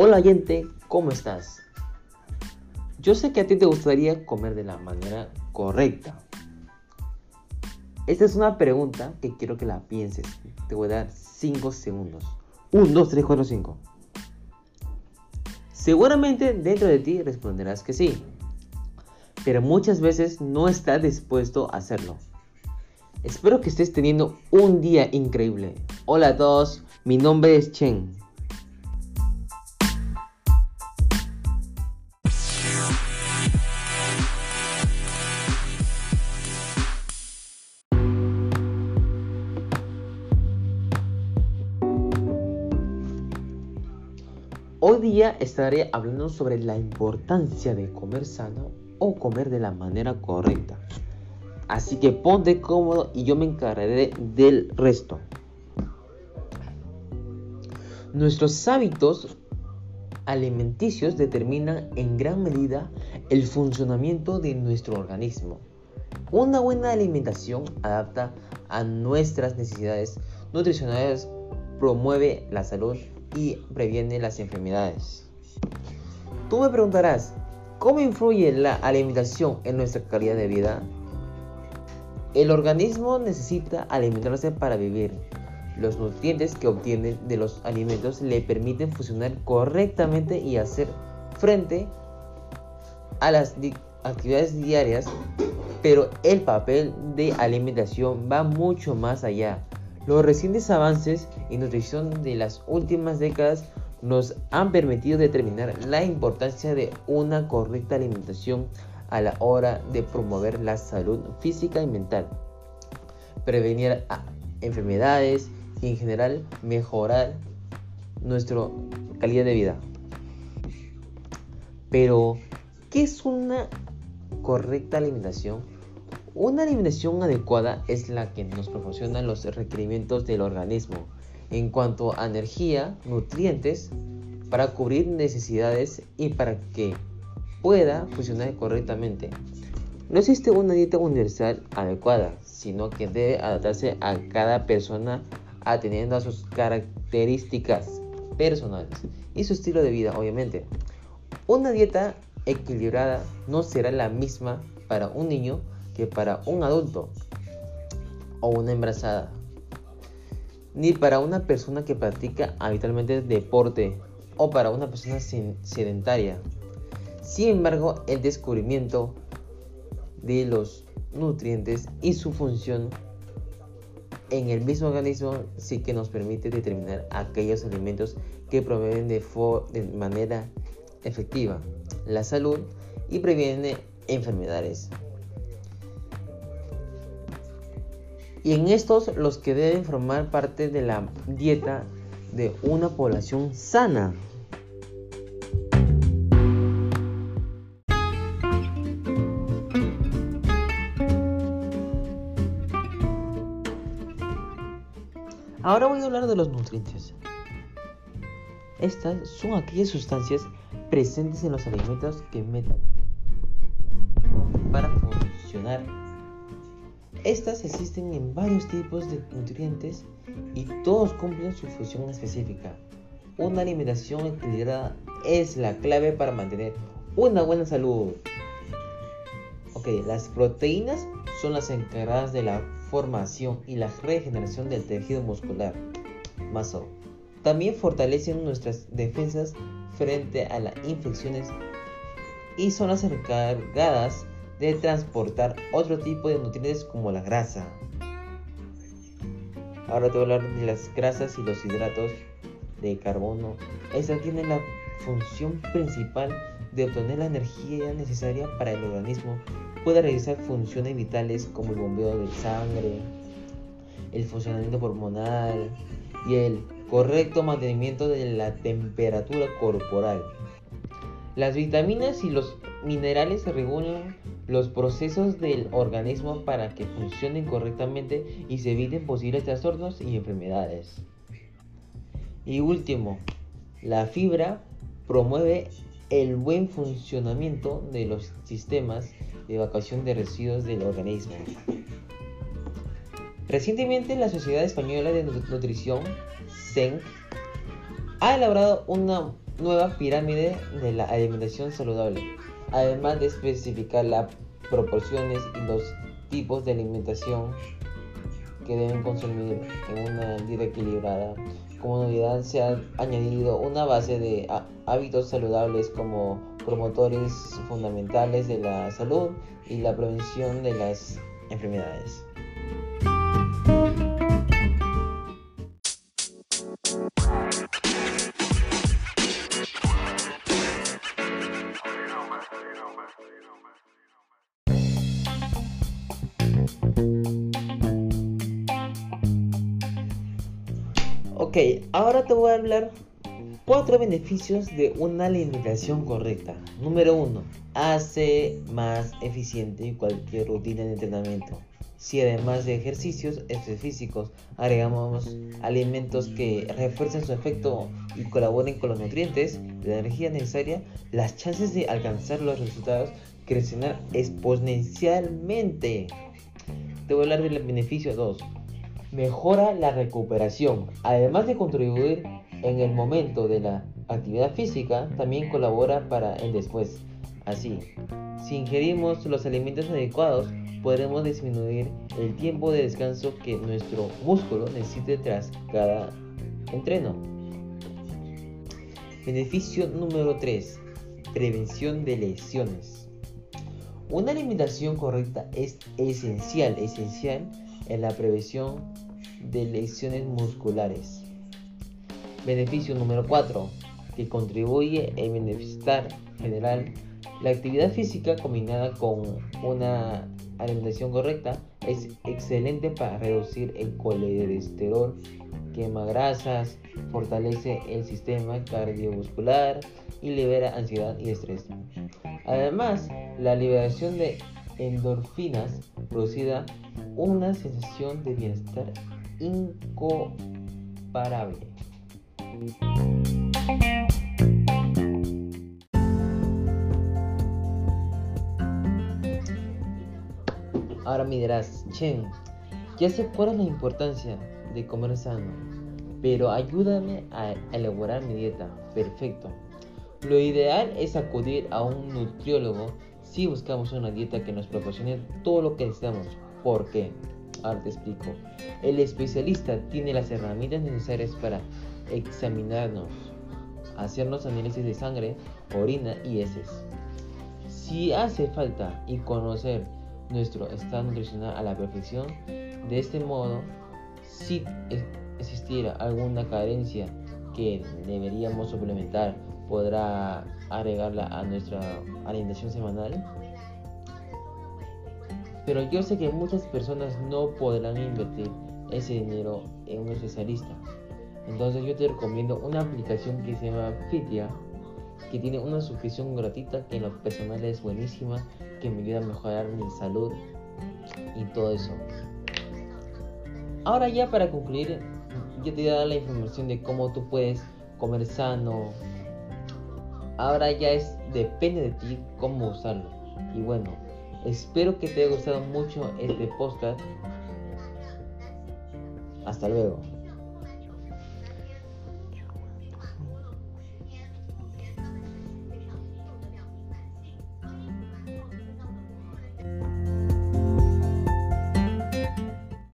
Hola gente, ¿cómo estás? Yo sé que a ti te gustaría comer de la manera correcta. Esta es una pregunta que quiero que la pienses. Te voy a dar 5 segundos. 1, 2, 3, 4, 5. Seguramente dentro de ti responderás que sí. Pero muchas veces no estás dispuesto a hacerlo. Espero que estés teniendo un día increíble. Hola a todos, mi nombre es Chen. Hoy día estaré hablando sobre la importancia de comer sano o comer de la manera correcta. Así que ponte cómodo y yo me encargaré del resto. Nuestros hábitos alimenticios determinan en gran medida el funcionamiento de nuestro organismo. Una buena alimentación adapta a nuestras necesidades nutricionales, promueve la salud y previene las enfermedades. Tú me preguntarás, ¿cómo influye la alimentación en nuestra calidad de vida? El organismo necesita alimentarse para vivir. Los nutrientes que obtiene de los alimentos le permiten funcionar correctamente y hacer frente a las actividades diarias, pero el papel de alimentación va mucho más allá. Los recientes avances en nutrición de las últimas décadas nos han permitido determinar la importancia de una correcta alimentación a la hora de promover la salud física y mental, prevenir enfermedades y en general mejorar nuestra calidad de vida. Pero, ¿qué es una correcta alimentación? Una alimentación adecuada es la que nos proporciona los requerimientos del organismo en cuanto a energía, nutrientes, para cubrir necesidades y para que pueda funcionar correctamente. No existe una dieta universal adecuada, sino que debe adaptarse a cada persona atendiendo a sus características personales y su estilo de vida, obviamente. Una dieta equilibrada no será la misma para un niño que para un adulto o una embarazada, ni para una persona que practica habitualmente deporte o para una persona sedentaria. Sin embargo, el descubrimiento de los nutrientes y su función en el mismo organismo sí que nos permite determinar aquellos alimentos que promueven de, de manera efectiva la salud y previenen enfermedades. Y en estos los que deben formar parte de la dieta de una población sana. Ahora voy a hablar de los nutrientes. Estas son aquellas sustancias presentes en los alimentos que metan para funcionar estas existen en varios tipos de nutrientes y todos cumplen su función específica. Una alimentación equilibrada es la clave para mantener una buena salud. Ok, las proteínas son las encargadas de la formación y la regeneración del tejido muscular. Maso. También fortalecen nuestras defensas frente a las infecciones y son las encargadas de transportar otro tipo de nutrientes como la grasa. Ahora te voy a hablar de las grasas y los hidratos de carbono. Esta tiene la función principal de obtener la energía necesaria para el organismo pueda realizar funciones vitales como el bombeo de sangre, el funcionamiento hormonal y el correcto mantenimiento de la temperatura corporal. Las vitaminas y los minerales regulan los procesos del organismo para que funcionen correctamente y se eviten posibles trastornos y enfermedades. Y último, la fibra promueve el buen funcionamiento de los sistemas de evacuación de residuos del organismo. Recientemente la Sociedad Española de Nutrición, SENC, ha elaborado una nueva pirámide de la alimentación saludable, además de especificar las proporciones y los tipos de alimentación que deben consumir en una dieta equilibrada. Como novedad se ha añadido una base de hábitos saludables como promotores fundamentales de la salud y la prevención de las enfermedades. Ok, ahora te voy a hablar cuatro beneficios de una alimentación correcta. Número uno, hace más eficiente cualquier rutina de entrenamiento. Si además de ejercicios físicos agregamos alimentos que refuercen su efecto y colaboren con los nutrientes la energía necesaria, las chances de alcanzar los resultados crecerán exponencialmente. Te voy a hablar del beneficio 2. Mejora la recuperación. Además de contribuir en el momento de la actividad física, también colabora para el después. Así, si ingerimos los alimentos adecuados, podremos disminuir el tiempo de descanso que nuestro músculo necesite tras cada entreno. Beneficio número 3. Prevención de lesiones. Una alimentación correcta es esencial, esencial en la prevención de lesiones musculares. Beneficio número 4. Que contribuye en bienestar general. La actividad física combinada con una alimentación correcta es excelente para reducir el colesterol, quema grasas, fortalece el sistema cardiovascular y libera ansiedad y estrés. Además, la liberación de endorfinas producida una sensación de bienestar incomparable. Ahora me dirás, Chen, ya sé cuál es la importancia de comer sano, pero ayúdame a elaborar mi dieta. Perfecto. Lo ideal es acudir a un nutriólogo si buscamos una dieta que nos proporcione todo lo que necesitamos. ¿Por qué? Ahora te explico. El especialista tiene las herramientas necesarias para examinarnos, hacernos análisis de sangre, orina y heces. Si hace falta y conocer nuestro estado nutricional a la perfección. De este modo, si existiera alguna carencia que deberíamos suplementar, podrá agregarla a nuestra alimentación semanal. Pero yo sé que muchas personas no podrán invertir ese dinero en un especialista. Entonces yo te recomiendo una aplicación que se llama Fitia que tiene una suscripción gratuita que en lo personal es buenísima, que me ayuda a mejorar mi salud y todo eso. Ahora ya para concluir, yo te voy a dar la información de cómo tú puedes comer sano. Ahora ya es depende de ti cómo usarlo. Y bueno, espero que te haya gustado mucho este podcast. Hasta luego.